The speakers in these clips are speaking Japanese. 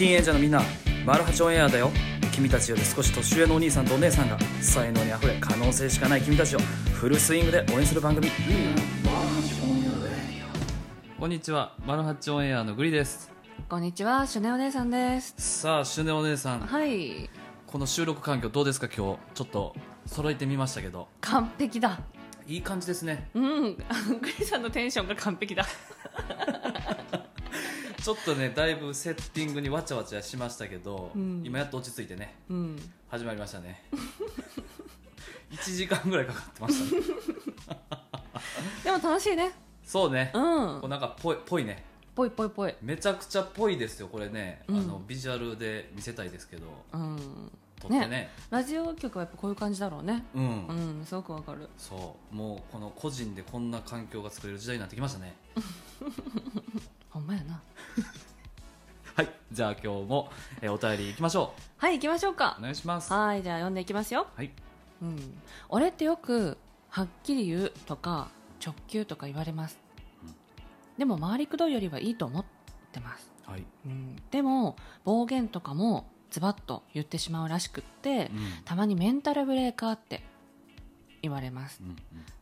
ティーンエイジャーのみんなマルハチオンエアだよ。君たちより少し年上のお兄さんとお姉さんが才能にあふれ可能性しかない君たちをフルスイングで応援する番組。こんにちはマルハチオンエアのグリです。こんにちは、シュネお姉さんです。さあシュネお姉さん。はい、この収録環境どうですか今日？ちょっと揃えてみましたけど。完璧だ。いい感じですね。うん、グリさんのテンションが完璧だ。ちょっとねだいぶセッティングにわちゃわちゃしましたけど、うん。今やっと落ち着いてねうん、始まりましたね。1時間ぐらいかかってましたね。でも楽しいね。そうね、うん。こう、なんかぽいぽいね。ぽいぽいぽい。めちゃくちゃぽいですよこれね、うん。あのビジュアルで見せたいですけど。うん、撮ってね。ラジオ局はやっぱこういう感じだろうね。うん、うん、すごくわかる。そう。もうこの個人でこんな環境が作れる時代になってきましたね。ほんまやな。はいじゃあ今日も、えーお便りいきましょはい、行きましょううか。お。願いします。はい、じゃあ読んでいきますよ。はい。うん、俺ってよくはっきり言うとか直球とか言われます。でも回りくどいよりはいいと思ってます。はい、うん、でも暴言とかもズバッと言ってしまうらしくってうん。たまにメンタルブレーカーって言われます。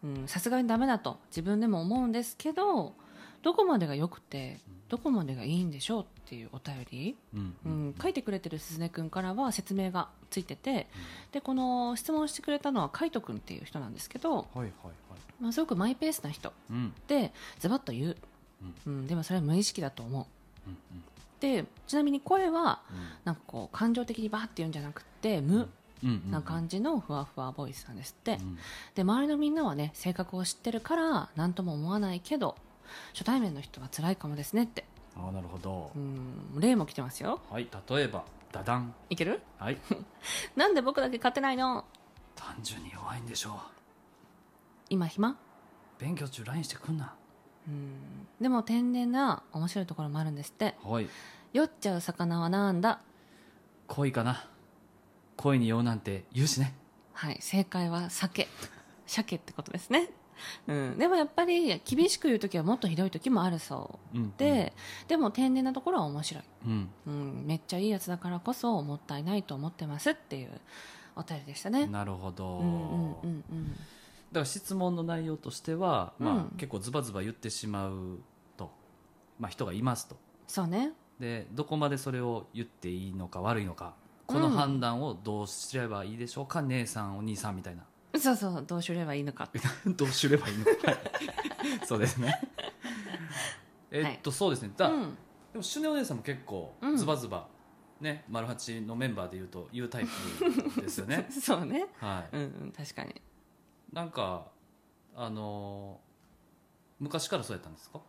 うん。うん。さすがにダメだと自分でも思うんですけどどこまでが良くてどこまでがいいんでしょうっていうお便り、うん。ううん。ん、書いてくれてるすずねくんからは説明がついててでこの質問してくれたのはカイトくんっていう人なんですけど、はいはいはい。まあ、すごくマイペースな人うん。でズバッと言う、うん、でもそれは無意識だと思う。うんでちなみに声はうん。なんかこう感情的にバーって言うんじゃなくて無うん。うんな感じのふわふわボイスなんですって、うん。で周りのみんなはね性格を知ってるから何とも思わないけど初対面の人は辛いかもですねって。ああなるほど。うん例も来てますよ。はい例えばダダン。いける？はい。なんで僕だけ勝てないの？単純に弱いんでしょう。今暇？勉強中 LINE してくんな。うん。でも天然な面白いところもあるんですって。はい。酔っちゃう魚はなんだ？恋かな？恋に酔うなんて言うしね。はい正解は酒。鮭ってことですねうん、でもやっぱり厳しく言う時はもっとひどい時もあるそう。うん。で、でも天然なところは面白い、うん。うん、めっちゃいいやつだからこそもったいないと思ってますっていうお便りでしたね。なるほど、うんうんうんうん。だから質問の内容としては、まあうん。結構ズバズバ言ってしまうと、まあ、人がいますと。そうね。でどこまでそれを言っていいのか悪いのか。このうん判断をどうすればいいでしょうか、姉さんお兄さんみたいなそうそうどうすればいいのか。どうすればいいのか。はい。そうですね。えっと、そうですね。だ、うん。でもシュネお姉さんも結構うん。ズバズバ、ね丸八のメンバーで言うと言うタイプですよね。そうね。はい。うんうん確かに。なんかあのー昔からそうやったんですか？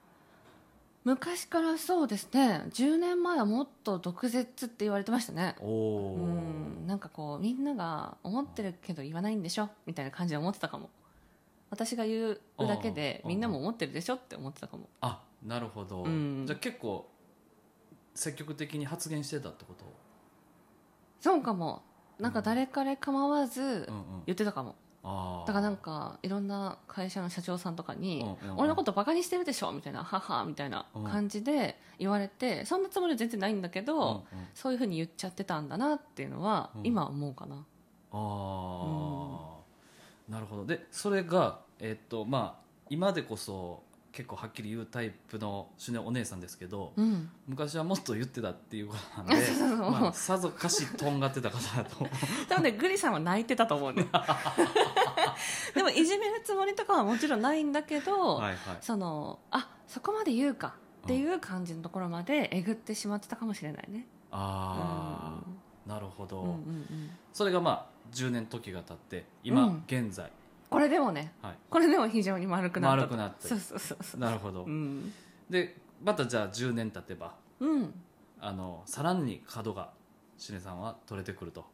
昔からそうですね。10年前はもっと毒舌って言われてましたね。うん。なんかこうみんなが思ってるけど言わないんでしょみたいな感じで思ってたかも。私が言うだけでみんなも思ってるでしょって思ってたかも。あなるほど、うん。じゃあ結構積極的に発言してたってこと？そうかも。なんか誰彼構わずうんうん。言ってたかも。ああだからなんかいろんな会社の社長さんとかにうんうんうん「俺のことバカにしてるでしょ」みたいな「はは」みたいな感じで言われてそんなつもりは全然ないんだけうんうん。どそういうふうに言っちゃってたんだなっていうのはうん。今思うかな。ああ、なるほど。でそれがえっとまあ今でこそ結構はっきり言うタイプのシュネお姉さんですけど、うん。昔はもっと言ってたっていうことなんで さぞかしとんがってた方だと 多分ねグリさんは泣いてたと思うね。でもいじめるつもりとかはもちろんないんだけど、はいはい。そのあそこまで言うかっていう感じのところまでえぐってしまってたかもしれないね。ああ、なるほど、うんうんうん。それがまあ10年時が経って今、うん。現在これでもねはい。これでも非常に丸くなったと。丸くなってそうそうそうそう。なるほど、うん。でまたじゃあ10年経てばうん。あのさらに角がしねさんは取れてくると。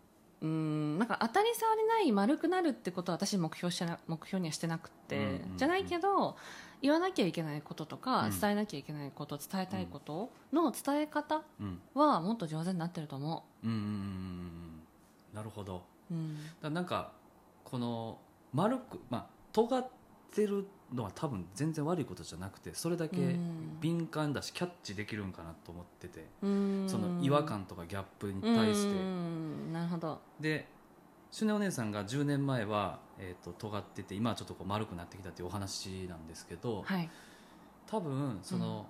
うん。なんか当たり障りない丸くなるってことは私目標してな目標にはしてなくて、うんうんうんじゃないけど言わなきゃいけないこととか、うん。伝えなきゃいけないこと伝えたいことの伝え方うん。はもっと上手になってると思う。んうんうんうんなるほど。う、うん。だなんかこの丸くまあ尖ってるのは多分全然悪いことじゃなくてそれだけうん。敏感だしキャッチできるんかなと思ってて、うん。その違和感とかギャップに対して、うん。なるほど。でシュネお姉さんが10年前は、えー、と尖ってて今はちょっとこう丸くなってきたっていうお話なんですけど、はい。多分その、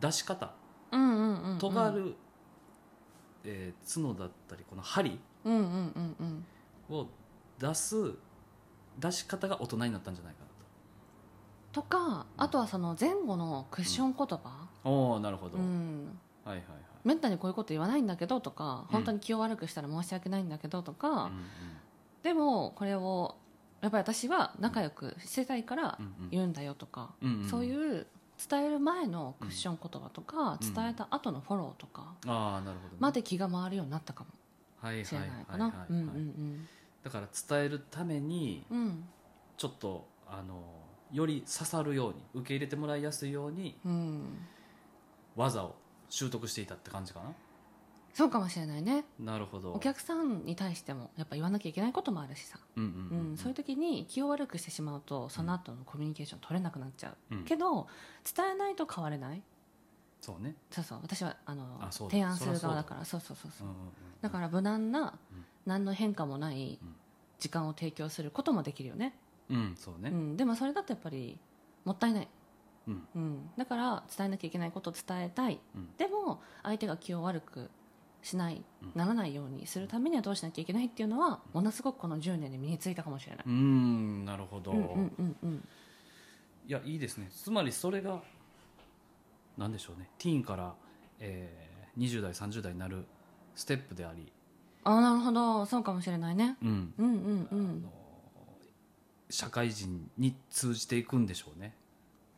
出し方。うんうんうんうん。尖る、えー角だったりこの針を出す出し方が大人になったんじゃないかなと。かあとはその前後のクッション言葉。とおおなるほど、うん。はいはいはい。めったにこういうこと言わないんだけどとかうん。本当に気を悪くしたら申し訳ないんだけどとか、うんうんでもこれをやっぱり私は仲良くしてたいから言うんだよとか、うんうんそういう伝える前のクッション言葉とか、うん伝えた後のフォローとかああなるほど、ね、まで気が回るようになったかも。しれないかなだから伝えるためにちょっとあのより刺さるように受け入れてもらいやすいようにうん。技を習得していたって感じかな？そうかもしれないね。なるほど。お客さんに対してもやっぱ言わなきゃいけないこともあるしさ、うんうんううん。ん。そういう時に気を悪くしてしまうとその後のコミュニケーション取れなくなっちゃう、うん。けど伝えないと変われない。そうね。そうそう。私はあのあそうだ。提案する側だから。そうそうそうそううんうんうん。だから無難な、うん何の変化もないうん。時間を提供することもできるよね、うんそうね。うん、でもそれだとやっぱりもったいない、うん。うん、だから伝えなきゃいけないことを伝えたい。うん。でも相手が気を悪くしない、うん。ならないようにするためにはどうしなきゃいけないっていうのはものすごくこの10年で身についたかもしれない、うーんなるほど、うんうんうんうん。いやいいですね。つまりそれがなんでしょうね。ティーンから、えー、20代30代になるステップであり、ああなるほど。そうかもしれないね。うん。うんうんうん。社会人に通じていくんでしょうね。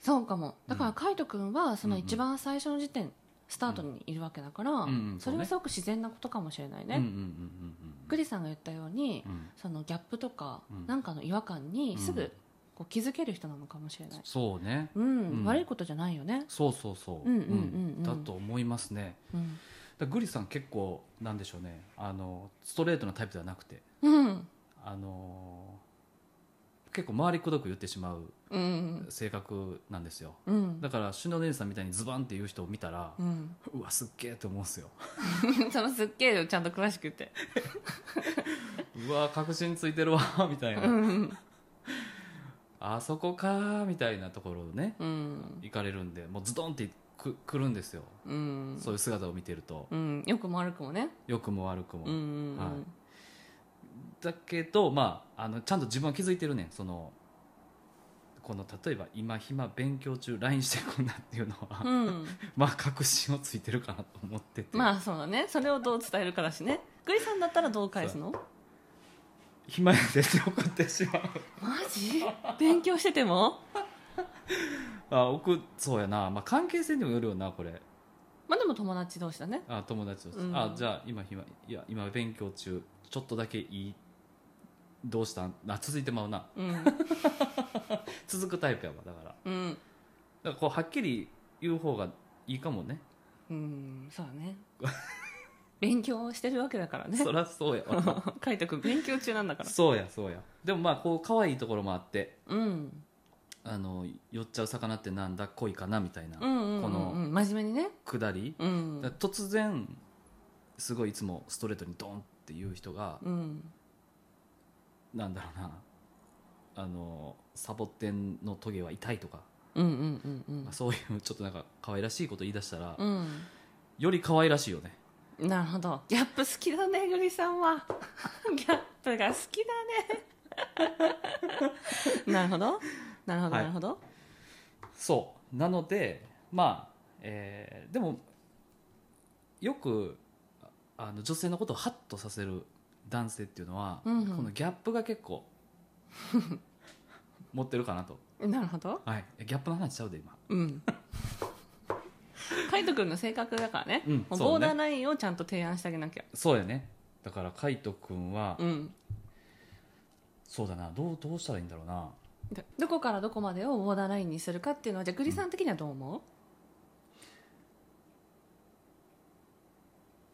そうかも。だからうん。海斗君はそのうんうん。一番最初の時点スタートにいるわけだから、んうんそれはすごく自然なことかもしれないね、うんうんうんうんグリさんが言ったように、うん。うんそのギャップとか、うん。なんかの違和感にすうん。ぐこう気づける人なのかもしれない、そうね。うん。うん。悪いことじゃないよね、そうそうそう,、うんうんうん。うん。だと思いますね。うんグリさん結構なんでしょうね。あのストレートなタイプではなくて。うん。あの結構回りくどく言ってしまううん。性格なんですよ。うん。だから篠姉さんみたいにズバンっていう人を見たら、うん。うわすっげえって思うんですよ。そのすっげえちゃんと詳しく言って。うわ確信ついてるわ みたいな、うん。あそこかーみたいなところをねうん。行かれるんでもうズドンってく来るんですよ、うん。そういう姿を見てると。うん。よくも悪くもね。良くも悪くも、うんうんはい。だけど、まあ、あのちゃんと自分は気づいてるねん。そのこの例えば今暇勉強中 LINE してくんなっていうのは、うん、う んまあ確信をついてるかなと思ってて、まあそうだね。それをどう伝えるかだしね。グリさんだったらどう返すの？暇やでって送ってしまう。マジ？勉強してても？あ送そうやな、まあ、関係性にもよるよなこれ。まあでも友達同士だね。あ友達として、うん。あじゃあ今暇いや今勉強中ちょっとだけいいどうしたん？あ続いてまうな。うん。続くタイプやわだから。だかうんらこうはっきり言う方がいいかもね。うんそうだね。勉強してるわけだからね。そりゃそうやわ。海斗君勉強中なんだから。そうやそうや。でもまあこう可愛いところもあって。うんあの寄っちゃう魚ってなんだ？恋かな？みたいな。このうん真面目にね。くだり、うん。突然すごいいつもストレートにドンっていう人が、うん。なんだろうな。あのサボテンのトゲは痛いとか、うんうんうんまあ、そういうちょっとなんか可愛らしいこと言い出したら、うん。より可愛らしいよね。うんなるほど。ギャップ好きだねグリさんは。ギャップが好きだね。なるほどなるほどはないるほど。そう。なのでまあ、えーでもよくああの女性のことをハッとさせる男性っていうのは、うんうん。このギャップが結構 持ってるかなと、なるほど。はい、ギャップの話しちゃうで今。うん。海斗君の性格だからね,、うん。ボーダーラインをちゃんと提案してあげなきゃ。そうやね。だから海斗君は、うん。そうだな。どうどうしたらいいんだろうな。でどこからどこまでをボーダーラインにするかっていうのはじゃあグリさん的にはどう思う、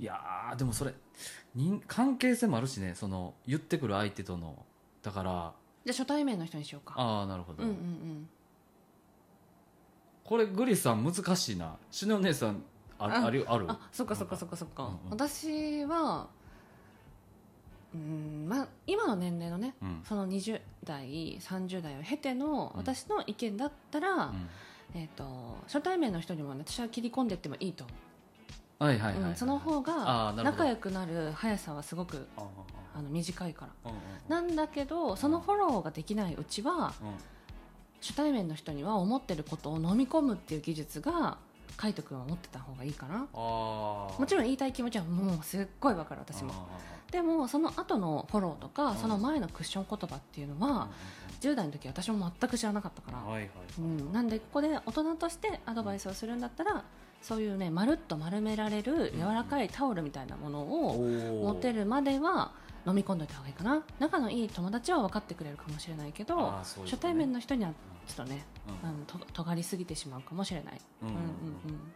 いやーでもそれ人関係性もあるしねその言ってくる相手との。だからじゃあ初対面の人にしようか。ああなるほど、うんうんうん。これグリさん難しいな。しのお姉さんあああるある？あそっかそっかそっかそっか、うんうん。私はうんまあ今の年齢のねうん。その20代30代を経てのうん。私の意見だったら、うん。えー、と初対面の人にも、ね、私は切り込んでいってもいいと思う、はいはいその方あが仲良くなる速さはすごくあの短いから。なんだけどそのフォローができないうちはうん。初対面の人には思ってることを飲み込むっていう技術が海斗君は持ってた方がいいかな。ああもちろん言いたい気持ちはもうすっごいわかる私も。でもその後のフォローとかん。その前のクッション言葉っていうのは10代の時私も全く知らなかったから、うん、なんでここで大人としてアドバイスをするんだったらそういうねまるっと丸められる柔らかいタオルみたいなものを持てるるまでは飲み込んでおいた方がいいかな。仲のいい友達は分かってくれるかもしれないけどね。初対面の人にはちょっとね、うん。あのと尖りすぎてしまうかもしれない、うんうんうん。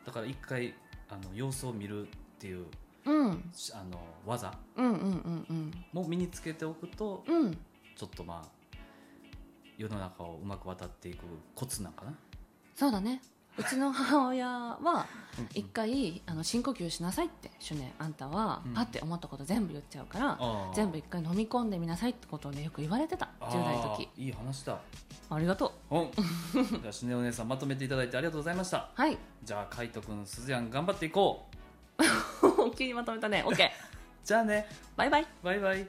だから一回あの様子を見るっていううん。あの技うんうんうんうん。も身につけておくとうん。ちょっとまあ世の中をうまく渡っていくコツなんかな。そうだねうちの母親は一回あの深呼吸しなさいってシュネあんたはうん。パッて思ったこと全部言っちゃうから、全部一回飲み込んでみなさいってことをねよく言われてたあー。10代の時。いい話だ。ありがとう。お じゃあしねお姉さんまとめていただいてありがとうございました。はい。じゃあ海斗くんすずやん頑張っていこう。急にまとめたね。OK じゃあね。バイバイ。バイバイ